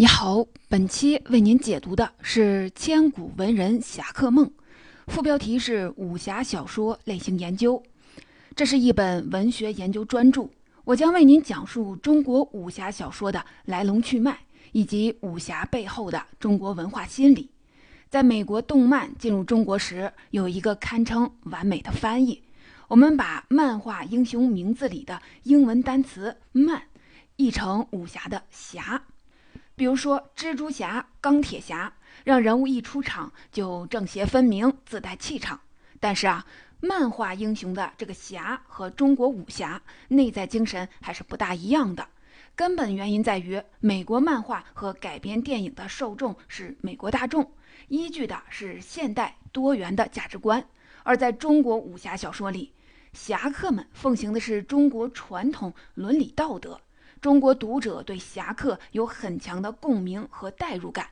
你好，本期为您解读的是《千古文人侠客梦》，副标题是武侠小说类型研究。这是一本文学研究专著，我将为您讲述中国武侠小说的来龙去脉，以及武侠背后的中国文化心理。在美国动漫进入中国时，有一个堪称完美的翻译。我们把漫画英雄名字里的英文单词“漫”译成武侠的“侠”。比如说，蜘蛛侠、钢铁侠，让人物一出场就正邪分明，自带气场。但是啊，漫画英雄的这个“侠”和中国武侠内在精神还是不大一样的。根本原因在于，美国漫画和改编电影的受众是美国大众，依据的是现代多元的价值观；而在中国武侠小说里，侠客们奉行的是中国传统伦理道德。中国读者对侠客有很强的共鸣和代入感，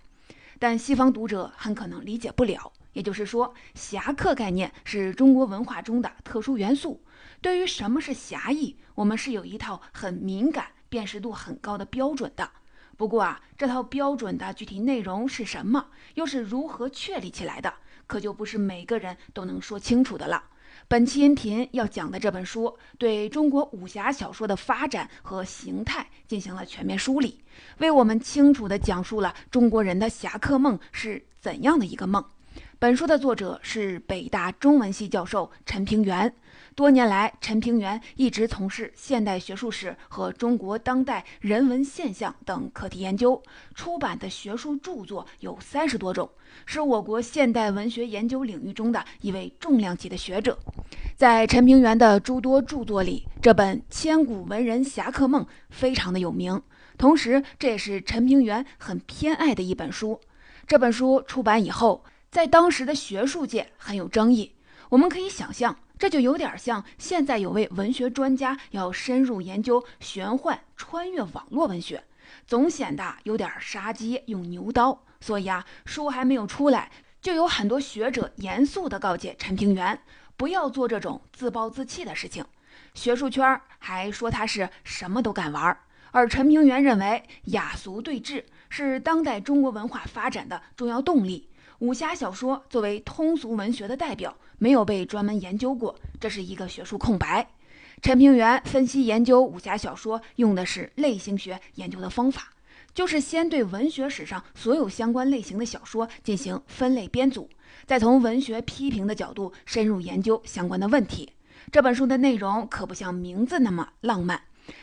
但西方读者很可能理解不了。也就是说，侠客概念是中国文化中的特殊元素。对于什么是侠义，我们是有一套很敏感、辨识度很高的标准的。不过啊，这套标准的具体内容是什么，又是如何确立起来的，可就不是每个人都能说清楚的了。本期音频要讲的这本书，对中国武侠小说的发展和形态进行了全面梳理，为我们清楚地讲述了中国人的侠客梦是怎样的一个梦。本书的作者是北大中文系教授陈平原。多年来，陈平原一直从事现代学术史和中国当代人文现象等课题研究，出版的学术著作有三十多种，是我国现代文学研究领域中的一位重量级的学者。在陈平原的诸多著作里，这本《千古文人侠客梦》非常的有名，同时这也是陈平原很偏爱的一本书。这本书出版以后，在当时的学术界很有争议。我们可以想象。这就有点像现在有位文学专家要深入研究玄幻穿越网络文学，总显得有点杀鸡用牛刀。所以啊，书还没有出来，就有很多学者严肃地告诫陈平原不要做这种自暴自弃的事情。学术圈还说他是什么都敢玩，而陈平原认为雅俗对峙是当代中国文化发展的重要动力。武侠小说作为通俗文学的代表，没有被专门研究过，这是一个学术空白。陈平原分析研究武侠小说用的是类型学研究的方法，就是先对文学史上所有相关类型的小说进行分类编组，再从文学批评的角度深入研究相关的问题。这本书的内容可不像名字那么浪漫，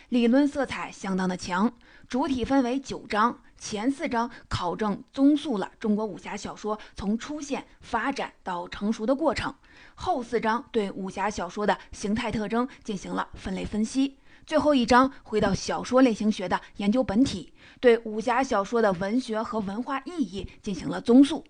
理论色彩相当的强，主体分为九章。前四章考证综述了中国武侠小说从出现、发展到成熟的过程，后四章对武侠小说的形态特征进行了分类分析，最后一章回到小说类型学的研究本体，对武侠小说的文学和文化意义进行了综述。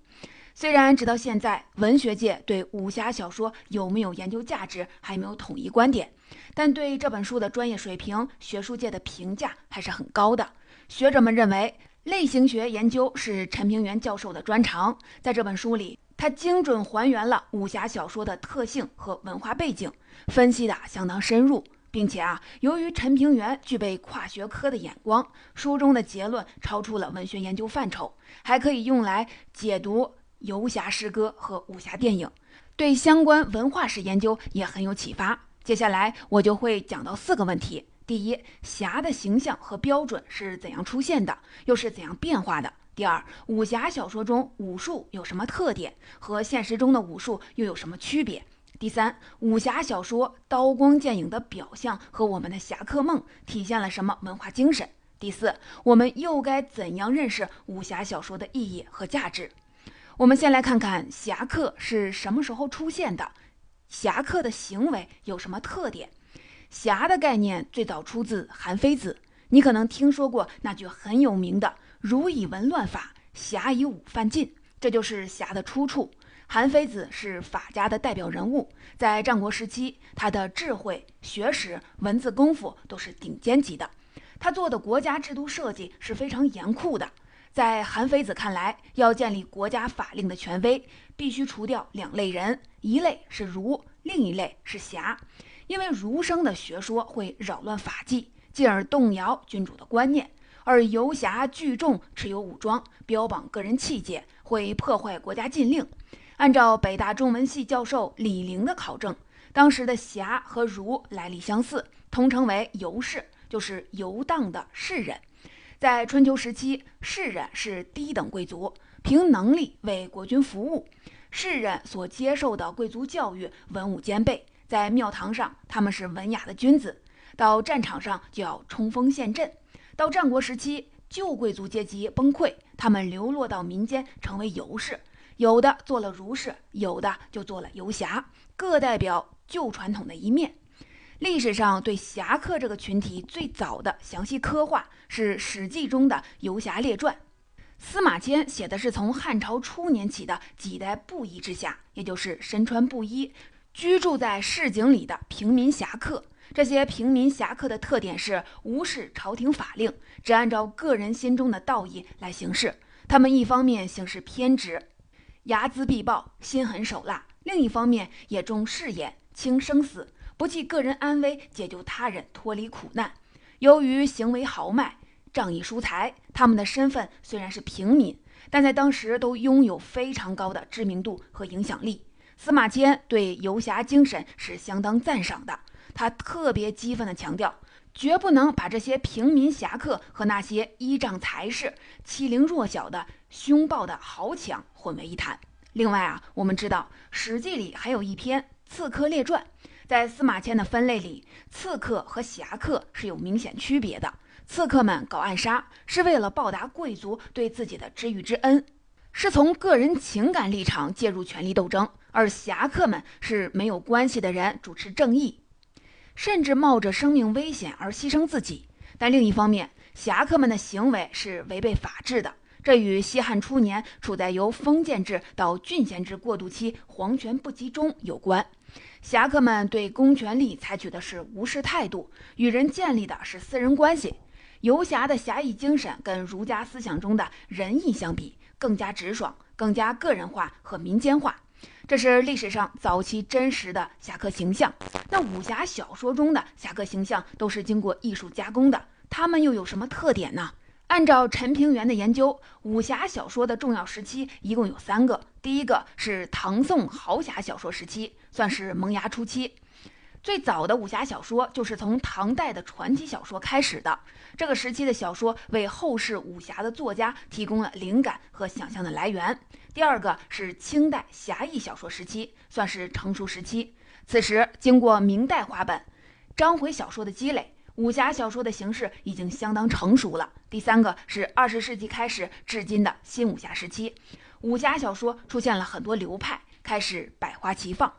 虽然直到现在，文学界对武侠小说有没有研究价值还没有统一观点，但对这本书的专业水平，学术界的评价还是很高的。学者们认为。类型学研究是陈平原教授的专长，在这本书里，他精准还原了武侠小说的特性和文化背景，分析的相当深入，并且啊，由于陈平原具备跨学科的眼光，书中的结论超出了文学研究范畴，还可以用来解读游侠诗歌和武侠电影，对相关文化史研究也很有启发。接下来我就会讲到四个问题。第一，侠的形象和标准是怎样出现的，又是怎样变化的？第二，武侠小说中武术有什么特点，和现实中的武术又有什么区别？第三，武侠小说刀光剑影的表象和我们的侠客梦体现了什么文化精神？第四，我们又该怎样认识武侠小说的意义和价值？我们先来看看侠客是什么时候出现的，侠客的行为有什么特点？侠的概念最早出自韩非子，你可能听说过那句很有名的“儒以文乱法，侠以武犯禁”，这就是侠的出处。韩非子是法家的代表人物，在战国时期，他的智慧、学识、文字功夫都是顶尖级的。他做的国家制度设计是非常严酷的。在韩非子看来，要建立国家法令的权威，必须除掉两类人，一类是儒，另一类是侠。因为儒生的学说会扰乱法纪，进而动摇君主的观念，而游侠聚众持有武装，标榜个人气节，会破坏国家禁令。按照北大中文系教授李陵的考证，当时的侠和儒来历相似，通称为游士，就是游荡的士人。在春秋时期，士人是低等贵族，凭能力为国君服务。士人所接受的贵族教育，文武兼备。在庙堂上，他们是文雅的君子；到战场上，就要冲锋陷阵。到战国时期，旧贵族阶级崩溃，他们流落到民间，成为游士。有的做了儒士，有的就做了游侠，各代表旧传统的一面。历史上对侠客这个群体最早的详细刻画是《史记》中的《游侠列传》。司马迁写的是从汉朝初年起的几代布衣之下，也就是身穿布衣、居住在市井里的平民侠客。这些平民侠客的特点是无视朝廷法令，只按照个人心中的道义来行事。他们一方面行事偏执，睚眦必报，心狠手辣；另一方面也重事业，轻生死。不计个人安危，解救他人脱离苦难。由于行为豪迈、仗义疏财，他们的身份虽然是平民，但在当时都拥有非常高的知名度和影响力。司马迁对游侠精神是相当赞赏的，他特别激愤地强调，绝不能把这些平民侠客和那些依仗才势、欺凌弱小的凶暴的豪强混为一谈。另外啊，我们知道《史记》里还有一篇《刺客列传》。在司马迁的分类里，刺客和侠客是有明显区别的。刺客们搞暗杀是为了报答贵族对自己的知遇之恩，是从个人情感立场介入权力斗争；而侠客们是没有关系的人，主持正义，甚至冒着生命危险而牺牲自己。但另一方面，侠客们的行为是违背法治的，这与西汉初年处在由封建制到郡县制过渡期，皇权不集中有关。侠客们对公权力采取的是无视态度，与人建立的是私人关系。游侠的侠义精神跟儒家思想中的仁义相比，更加直爽，更加个人化和民间化。这是历史上早期真实的侠客形象。那武侠小说中的侠客形象都是经过艺术加工的，他们又有什么特点呢？按照陈平原的研究，武侠小说的重要时期一共有三个。第一个是唐宋豪侠小说时期，算是萌芽初期。最早的武侠小说就是从唐代的传奇小说开始的。这个时期的小说为后世武侠的作家提供了灵感和想象的来源。第二个是清代侠义小说时期，算是成熟时期。此时经过明代话本、章回小说的积累。武侠小说的形式已经相当成熟了。第三个是二十世纪开始至今的新武侠时期，武侠小说出现了很多流派，开始百花齐放。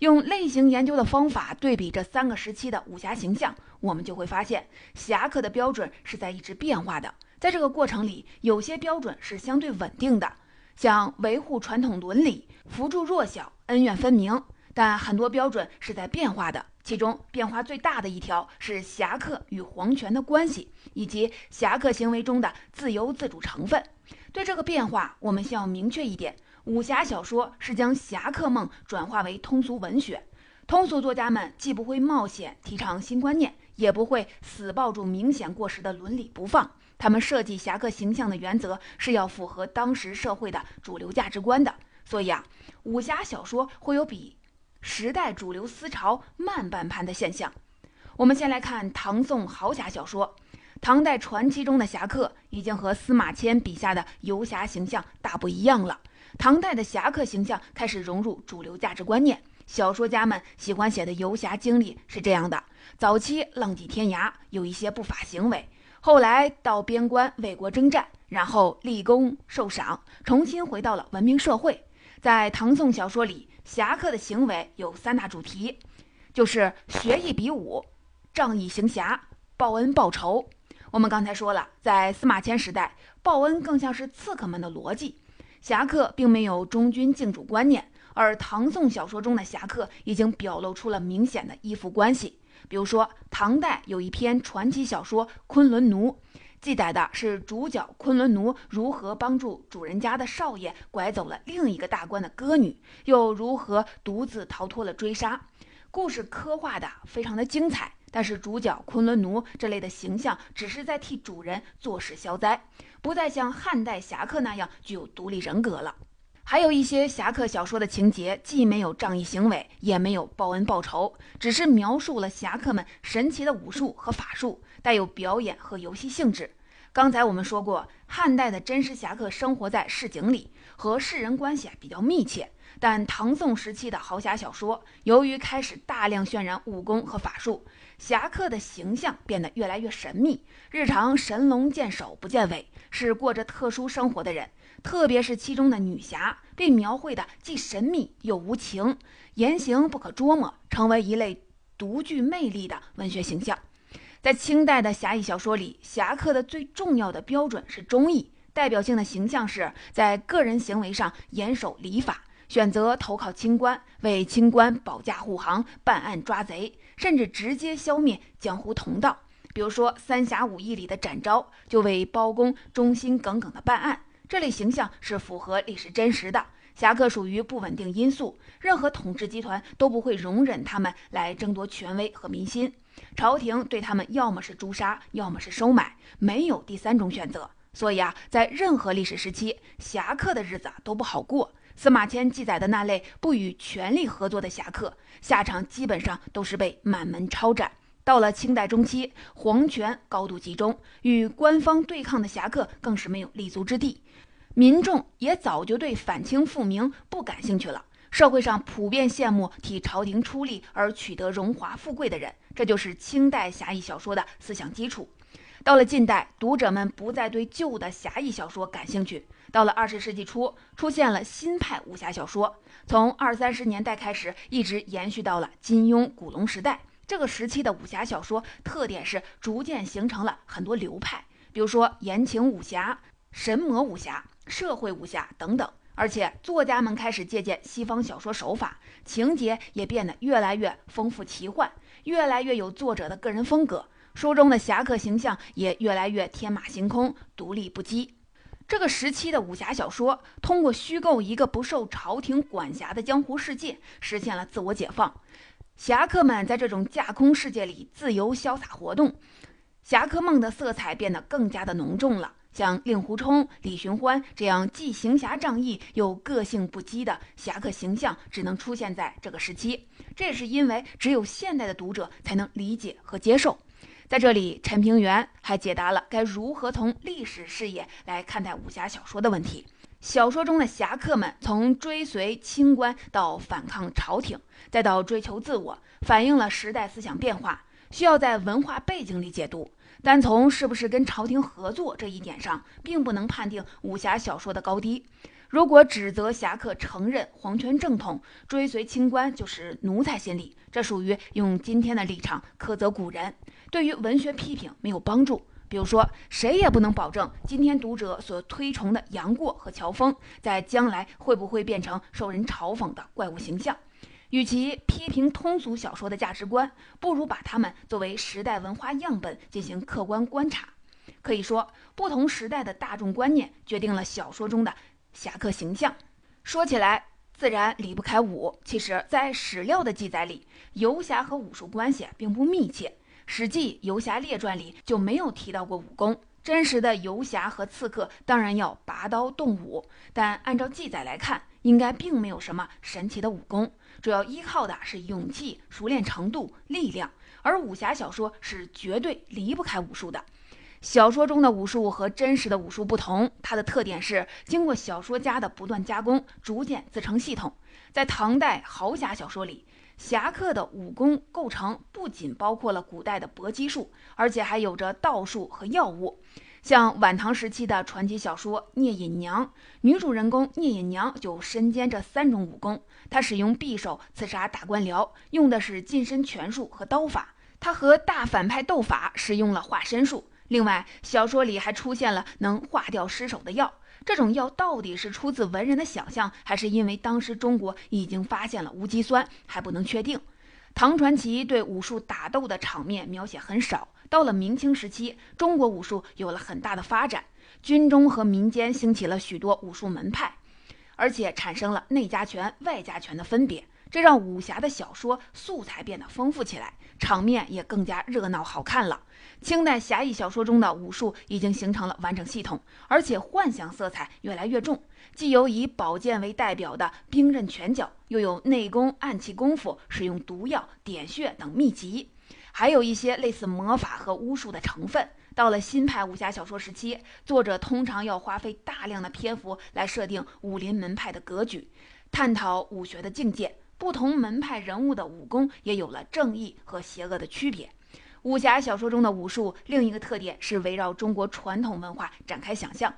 用类型研究的方法对比这三个时期的武侠形象，我们就会发现，侠客的标准是在一直变化的。在这个过程里，有些标准是相对稳定的，像维护传统伦理、扶助弱小、恩怨分明；但很多标准是在变化的。其中变化最大的一条是侠客与皇权的关系，以及侠客行为中的自由自主成分。对这个变化，我们需要明确一点：武侠小说是将侠客梦转化为通俗文学。通俗作家们既不会冒险提倡新观念，也不会死抱住明显过时的伦理不放。他们设计侠客形象的原则是要符合当时社会的主流价值观的。所以啊，武侠小说会有比。时代主流思潮慢半拍的现象。我们先来看唐宋豪侠小说。唐代传奇中的侠客已经和司马迁笔下的游侠形象大不一样了。唐代的侠客形象开始融入主流价值观念。小说家们喜欢写的游侠经历是这样的：早期浪迹天涯，有一些不法行为；后来到边关为国征战，然后立功受赏，重新回到了文明社会。在唐宋小说里。侠客的行为有三大主题，就是学艺比武、仗义行侠、报恩报仇。我们刚才说了，在司马迁时代，报恩更像是刺客们的逻辑，侠客并没有忠君敬主观念。而唐宋小说中的侠客已经表露出了明显的依附关系。比如说，唐代有一篇传奇小说《昆仑奴》。记载的是主角昆仑奴如何帮助主人家的少爷拐走了另一个大官的歌女，又如何独自逃脱了追杀。故事刻画的非常的精彩，但是主角昆仑奴这类的形象只是在替主人坐事消灾，不再像汉代侠客那样具有独立人格了。还有一些侠客小说的情节，既没有仗义行为，也没有报恩报仇，只是描述了侠客们神奇的武术和法术，带有表演和游戏性质。刚才我们说过，汉代的真实侠客生活在市井里，和世人关系比较密切。但唐宋时期的豪侠小说，由于开始大量渲染武功和法术，侠客的形象变得越来越神秘，日常神龙见首不见尾，是过着特殊生活的人。特别是其中的女侠，被描绘的既神秘又无情，言行不可捉摸，成为一类独具魅力的文学形象。在清代的侠义小说里，侠客的最重要的标准是忠义，代表性的形象是在个人行为上严守礼法，选择投靠清官，为清官保驾护航、办案抓贼，甚至直接消灭江湖同道。比如说《三侠五义》里的展昭，就为包公忠心耿耿的办案。这类形象是符合历史真实的。侠客属于不稳定因素，任何统治集团都不会容忍他们来争夺权威和民心。朝廷对他们要么是诛杀，要么是收买，没有第三种选择。所以啊，在任何历史时期，侠客的日子啊都不好过。司马迁记载的那类不与权力合作的侠客，下场基本上都是被满门抄斩。到了清代中期，皇权高度集中，与官方对抗的侠客更是没有立足之地。民众也早就对反清复明不感兴趣了，社会上普遍羡慕替朝廷出力而取得荣华富贵的人，这就是清代侠义小说的思想基础。到了近代，读者们不再对旧的侠义小说感兴趣。到了二十世纪初，出现了新派武侠小说，从二三十年代开始，一直延续到了金庸、古龙时代。这个时期的武侠小说特点是逐渐形成了很多流派，比如说言情武侠、神魔武侠。社会武侠等等，而且作家们开始借鉴西方小说手法，情节也变得越来越丰富奇幻，越来越有作者的个人风格。书中的侠客形象也越来越天马行空、独立不羁。这个时期的武侠小说通过虚构一个不受朝廷管辖的江湖世界，实现了自我解放。侠客们在这种架空世界里自由潇洒活动，侠客梦的色彩变得更加的浓重了。像令狐冲、李寻欢这样既行侠仗义又个性不羁的侠客形象，只能出现在这个时期。这也是因为只有现代的读者才能理解和接受。在这里，陈平原还解答了该如何从历史视野来看待武侠小说的问题。小说中的侠客们，从追随清官到反抗朝廷，再到追求自我，反映了时代思想变化，需要在文化背景里解读。单从是不是跟朝廷合作这一点上，并不能判定武侠小说的高低。如果指责侠客承认皇权正统、追随清官就是奴才心理，这属于用今天的立场苛责古人，对于文学批评没有帮助。比如说，谁也不能保证今天读者所推崇的杨过和乔峰，在将来会不会变成受人嘲讽的怪物形象。与其批评通俗小说的价值观，不如把它们作为时代文化样本进行客观观察。可以说，不同时代的大众观念决定了小说中的侠客形象。说起来，自然离不开武。其实，在史料的记载里，游侠和武术关系并不密切，《史记·游侠列传》里就没有提到过武功。真实的游侠和刺客当然要拔刀动武，但按照记载来看，应该并没有什么神奇的武功。主要依靠的是勇气、熟练程度、力量，而武侠小说是绝对离不开武术的。小说中的武术和真实的武术不同，它的特点是经过小说家的不断加工，逐渐自成系统。在唐代豪侠小说里，侠客的武功构成不仅包括了古代的搏击术，而且还有着道术和药物。像晚唐时期的传奇小说《聂隐娘》，女主人公聂隐娘就身兼这三种武功。她使用匕首刺杀大官僚，用的是近身拳术和刀法；她和大反派斗法，使用了化身术。另外，小说里还出现了能化掉尸首的药。这种药到底是出自文人的想象，还是因为当时中国已经发现了无机酸，还不能确定。唐传奇对武术打斗的场面描写很少。到了明清时期，中国武术有了很大的发展，军中和民间兴起了许多武术门派，而且产生了内家拳、外家拳的分别。这让武侠的小说素材变得丰富起来，场面也更加热闹好看了。清代侠义小说中的武术已经形成了完整系统，而且幻想色彩越来越重。既有以宝剑为代表的兵刃拳脚，又有内功、暗器功夫、使用毒药、点穴等秘籍，还有一些类似魔法和巫术的成分。到了新派武侠小说时期，作者通常要花费大量的篇幅来设定武林门派的格局，探讨武学的境界。不同门派人物的武功也有了正义和邪恶的区别。武侠小说中的武术另一个特点是围绕中国传统文化展开想象。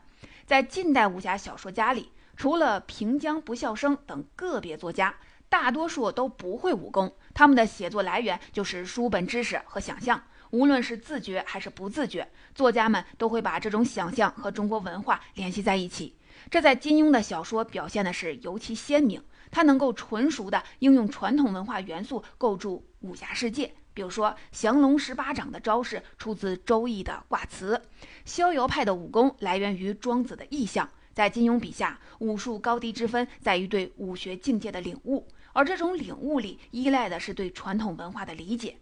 在近代武侠小说家里，除了平江不笑生等个别作家，大多数都不会武功。他们的写作来源就是书本知识和想象。无论是自觉还是不自觉，作家们都会把这种想象和中国文化联系在一起。这在金庸的小说表现的是尤其鲜明。他能够纯熟地应用传统文化元素构筑武侠世界。比如说，降龙十八掌的招式出自《周易》的卦辞，逍遥派的武功来源于庄子的意象。在金庸笔下，武术高低之分在于对武学境界的领悟，而这种领悟力依赖的是对传统文化的理解。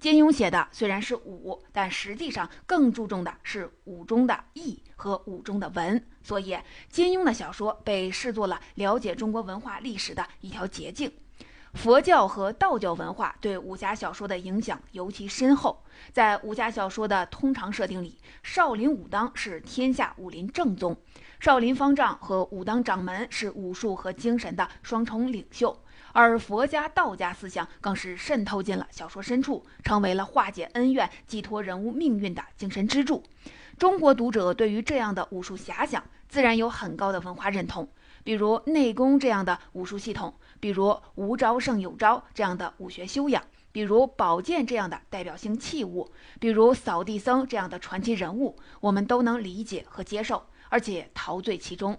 金庸写的虽然是武，但实际上更注重的是武中的义和武中的文，所以金庸的小说被视作了了解中国文化历史的一条捷径。佛教和道教文化对武侠小说的影响尤其深厚。在武侠小说的通常设定里，少林、武当是天下武林正宗，少林方丈和武当掌门是武术和精神的双重领袖，而佛家、道家思想更是渗透进了小说深处，成为了化解恩怨、寄托人物命运的精神支柱。中国读者对于这样的武术遐想，自然有很高的文化认同。比如内功这样的武术系统，比如无招胜有招这样的武学修养，比如宝剑这样的代表性器物，比如扫地僧这样的传奇人物，我们都能理解和接受，而且陶醉其中。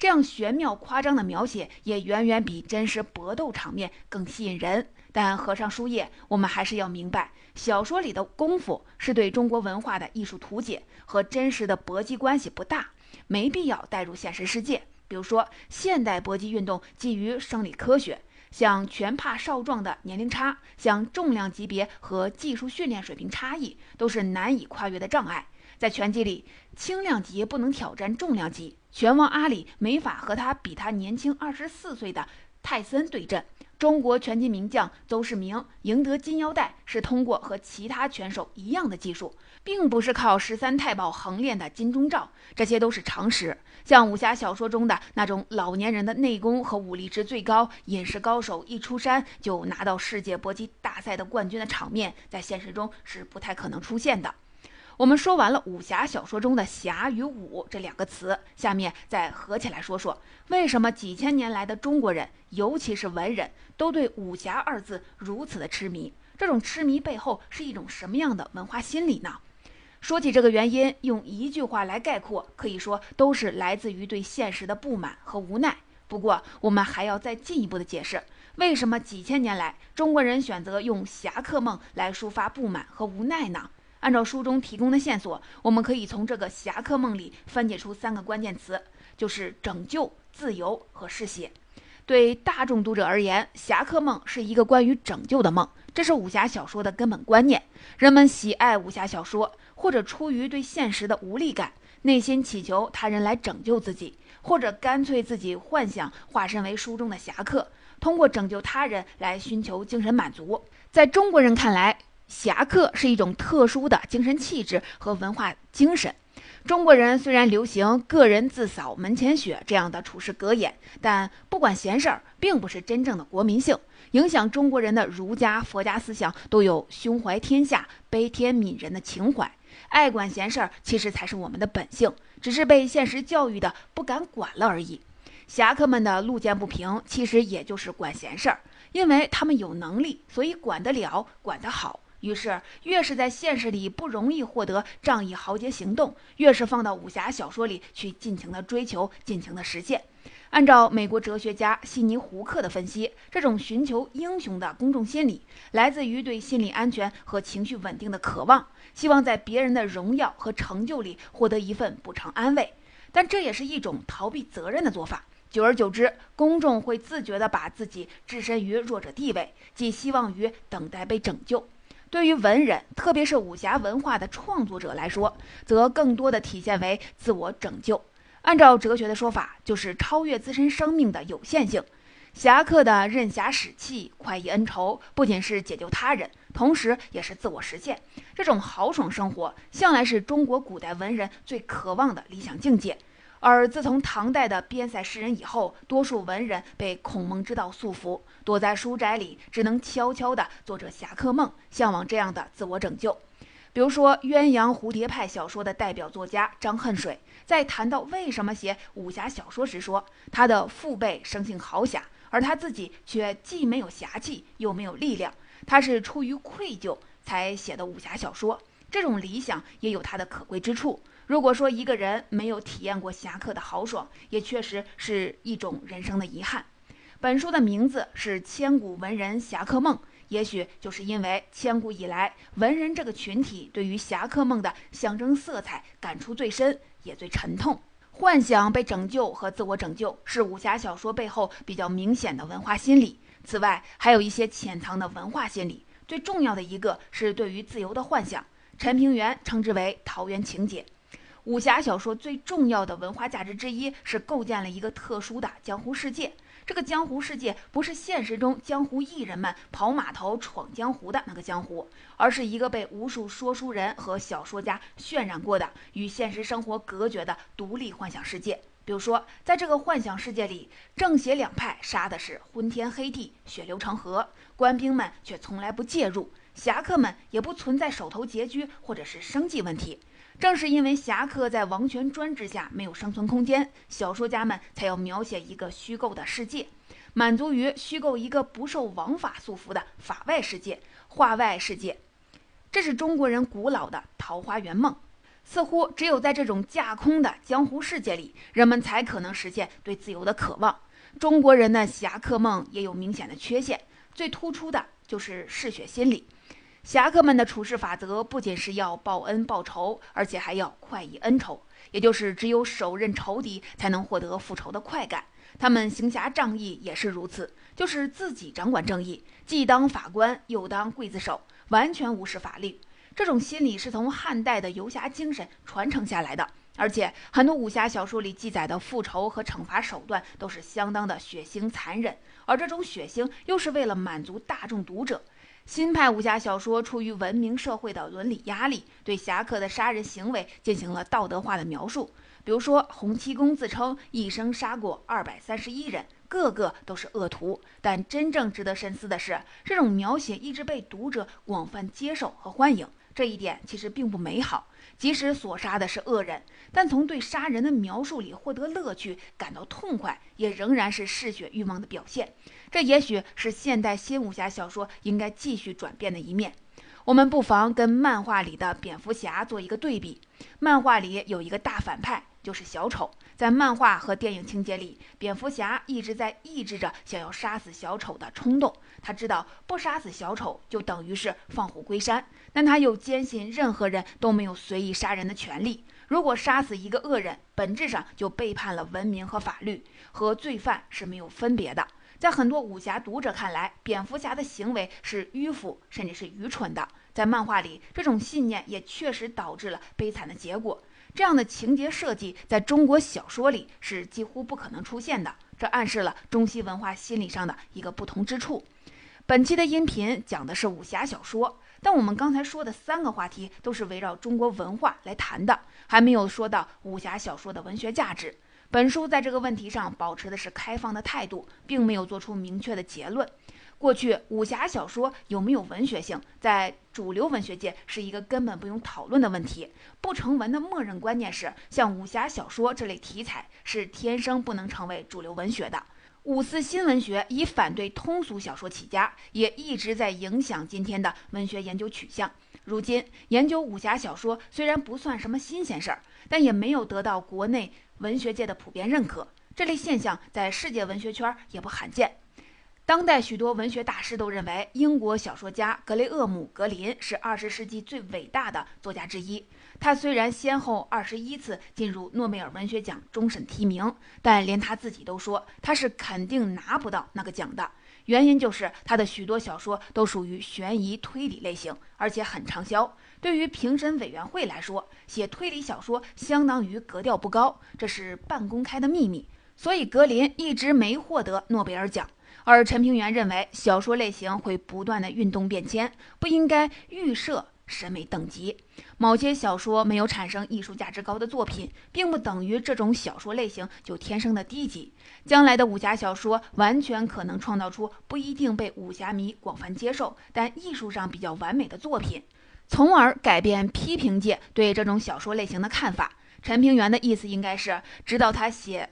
这样玄妙夸张的描写，也远远比真实搏斗场面更吸引人。但合上书页，我们还是要明白，小说里的功夫是对中国文化的艺术图解，和真实的搏击关系不大，没必要带入现实世界。比如说，现代搏击运动基于生理科学，像拳怕少壮的年龄差，像重量级别和技术训练水平差异，都是难以跨越的障碍。在拳击里，轻量级不能挑战重量级，拳王阿里没法和他比他年轻二十四岁的泰森对阵。中国拳击名将邹市明赢得金腰带，是通过和其他拳手一样的技术，并不是靠十三太保横练的金钟罩，这些都是常识。像武侠小说中的那种老年人的内功和武力值最高、隐士高手一出山就拿到世界搏击大赛的冠军的场面，在现实中是不太可能出现的。我们说完了武侠小说中的“侠”与“武”这两个词，下面再合起来说说，为什么几千年来的中国人，尤其是文人，都对“武侠”二字如此的痴迷？这种痴迷背后是一种什么样的文化心理呢？说起这个原因，用一句话来概括，可以说都是来自于对现实的不满和无奈。不过，我们还要再进一步的解释，为什么几千年来中国人选择用侠客梦来抒发不满和无奈呢？按照书中提供的线索，我们可以从这个侠客梦里分解出三个关键词，就是拯救、自由和嗜血。对大众读者而言，侠客梦是一个关于拯救的梦，这是武侠小说的根本观念。人们喜爱武侠小说，或者出于对现实的无力感，内心祈求他人来拯救自己，或者干脆自己幻想化身为书中的侠客，通过拯救他人来寻求精神满足。在中国人看来，侠客是一种特殊的精神气质和文化精神。中国人虽然流行“个人自扫门前雪”这样的处世格言，但不管闲事儿，并不是真正的国民性。影响中国人的儒家、佛家思想都有胸怀天下、悲天悯人的情怀，爱管闲事儿其实才是我们的本性，只是被现实教育的不敢管了而已。侠客们的路见不平，其实也就是管闲事儿，因为他们有能力，所以管得了，管得好。于是，越是在现实里不容易获得仗义豪杰行动，越是放到武侠小说里去尽情的追求、尽情的实现。按照美国哲学家悉尼·胡克的分析，这种寻求英雄的公众心理，来自于对心理安全和情绪稳定的渴望，希望在别人的荣耀和成就里获得一份补偿安慰。但这也是一种逃避责任的做法。久而久之，公众会自觉地把自己置身于弱者地位，寄希望于等待被拯救。对于文人，特别是武侠文化的创作者来说，则更多的体现为自我拯救。按照哲学的说法，就是超越自身生命的有限性。侠客的任侠使气、快意恩仇，不仅是解救他人，同时也是自我实现。这种豪爽生活，向来是中国古代文人最渴望的理想境界。而自从唐代的边塞诗人以后，多数文人被孔孟之道束缚，躲在书斋里，只能悄悄地做着侠客梦，向往这样的自我拯救。比如说，鸳鸯蝴蝶派小说的代表作家张恨水，在谈到为什么写武侠小说时说，他的父辈生性豪侠，而他自己却既没有侠气，又没有力量，他是出于愧疚才写的武侠小说。这种理想也有它的可贵之处。如果说一个人没有体验过侠客的豪爽，也确实是一种人生的遗憾。本书的名字是《千古文人侠客梦》，也许就是因为千古以来文人这个群体对于侠客梦的象征色彩感触最深，也最沉痛。幻想被拯救和自我拯救是武侠小说背后比较明显的文化心理。此外，还有一些潜藏的文化心理。最重要的一个是对于自由的幻想，陈平原称之为桃源情节。武侠小说最重要的文化价值之一是构建了一个特殊的江湖世界。这个江湖世界不是现实中江湖艺人们跑码头闯江湖的那个江湖，而是一个被无数说书人和小说家渲染过的与现实生活隔绝的独立幻想世界。比如说，在这个幻想世界里，正邪两派杀的是昏天黑地、血流成河，官兵们却从来不介入，侠客们也不存在手头拮据或者是生计问题。正是因为侠客在王权专制下没有生存空间，小说家们才要描写一个虚构的世界，满足于虚构一个不受王法束缚的法外世界、画外世界。这是中国人古老的桃花源梦。似乎只有在这种架空的江湖世界里，人们才可能实现对自由的渴望。中国人的侠客梦也有明显的缺陷，最突出的就是嗜血心理。侠客们的处事法则不仅是要报恩报仇，而且还要快意恩仇，也就是只有手刃仇敌才能获得复仇的快感。他们行侠仗义也是如此，就是自己掌管正义，既当法官又当刽子手，完全无视法律。这种心理是从汉代的游侠精神传承下来的，而且很多武侠小说里记载的复仇和惩罚手段都是相当的血腥残忍，而这种血腥又是为了满足大众读者。新派武侠小说出于文明社会的伦理压力，对侠客的杀人行为进行了道德化的描述。比如说，洪七公自称一生杀过二百三十一人，个个都是恶徒。但真正值得深思的是，这种描写一直被读者广泛接受和欢迎。这一点其实并不美好。即使所杀的是恶人，但从对杀人的描述里获得乐趣、感到痛快，也仍然是嗜血欲望的表现。这也许是现代新武侠小说应该继续转变的一面。我们不妨跟漫画里的蝙蝠侠做一个对比。漫画里有一个大反派，就是小丑。在漫画和电影情节里，蝙蝠侠一直在抑制着想要杀死小丑的冲动。他知道不杀死小丑就等于是放虎归山，但他又坚信任何人都没有随意杀人的权利。如果杀死一个恶人，本质上就背叛了文明和法律，和罪犯是没有分别的。在很多武侠读者看来，蝙蝠侠的行为是迂腐甚至是愚蠢的。在漫画里，这种信念也确实导致了悲惨的结果。这样的情节设计在中国小说里是几乎不可能出现的，这暗示了中西文化心理上的一个不同之处。本期的音频讲的是武侠小说，但我们刚才说的三个话题都是围绕中国文化来谈的，还没有说到武侠小说的文学价值。本书在这个问题上保持的是开放的态度，并没有做出明确的结论。过去武侠小说有没有文学性，在主流文学界是一个根本不用讨论的问题。不成文的默认观念是，像武侠小说这类题材是天生不能成为主流文学的。五四新文学以反对通俗小说起家，也一直在影响今天的文学研究取向。如今研究武侠小说虽然不算什么新鲜事儿，但也没有得到国内。文学界的普遍认可，这类现象在世界文学圈也不罕见。当代许多文学大师都认为，英国小说家格雷厄姆·格林是二十世纪最伟大的作家之一。他虽然先后二十一次进入诺贝尔文学奖终审提名，但连他自己都说他是肯定拿不到那个奖的。原因就是他的许多小说都属于悬疑推理类型，而且很畅销。对于评审委员会来说，写推理小说相当于格调不高，这是半公开的秘密。所以格林一直没获得诺贝尔奖。而陈平原认为，小说类型会不断的运动变迁，不应该预设审美等级。某些小说没有产生艺术价值高的作品，并不等于这种小说类型就天生的低级。将来的武侠小说完全可能创造出不一定被武侠迷广泛接受，但艺术上比较完美的作品，从而改变批评界对这种小说类型的看法。陈平原的意思应该是，直到他写。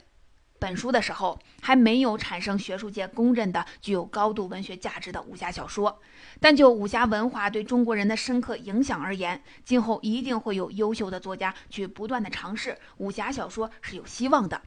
本书的时候还没有产生学术界公认的具有高度文学价值的武侠小说，但就武侠文化对中国人的深刻影响而言，今后一定会有优秀的作家去不断的尝试武侠小说是有希望的。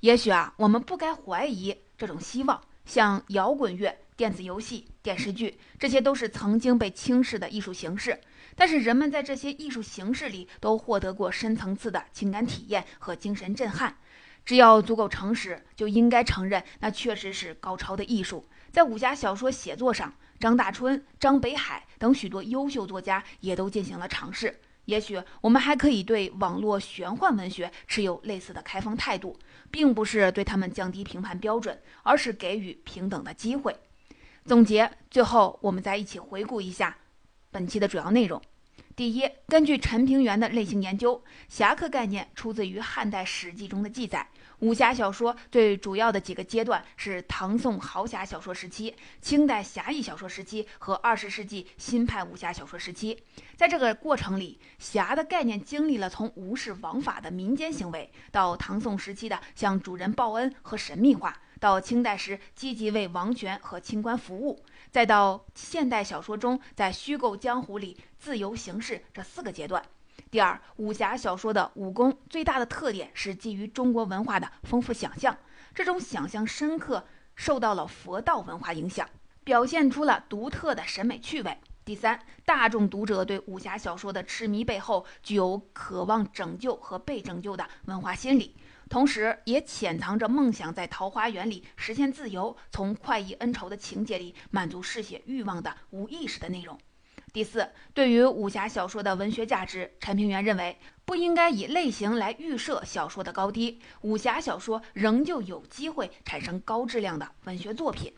也许啊，我们不该怀疑这种希望。像摇滚乐、电子游戏、电视剧，这些都是曾经被轻视的艺术形式，但是人们在这些艺术形式里都获得过深层次的情感体验和精神震撼。只要足够诚实，就应该承认那确实是高超的艺术。在武侠小说写作上，张大春、张北海等许多优秀作家也都进行了尝试。也许我们还可以对网络玄幻文学持有类似的开放态度，并不是对他们降低评判标准，而是给予平等的机会。总结，最后我们再一起回顾一下本期的主要内容。第一，根据陈平原的类型研究，侠客概念出自于汉代史记中的记载。武侠小说最主要的几个阶段是唐宋豪侠小说时期、清代侠义小说时期和二十世纪新派武侠小说时期。在这个过程里，侠的概念经历了从无视王法的民间行为，到唐宋时期的向主人报恩和神秘化，到清代时积极为王权和清官服务，再到现代小说中在虚构江湖里自由行事这四个阶段。第二，武侠小说的武功最大的特点是基于中国文化的丰富想象，这种想象深刻，受到了佛道文化影响，表现出了独特的审美趣味。第三，大众读者对武侠小说的痴迷背后，具有渴望拯救和被拯救的文化心理，同时也潜藏着梦想在桃花源里实现自由，从快意恩仇的情节里满足嗜血欲望的无意识的内容。第四，对于武侠小说的文学价值，陈平原认为不应该以类型来预设小说的高低，武侠小说仍旧有机会产生高质量的文学作品。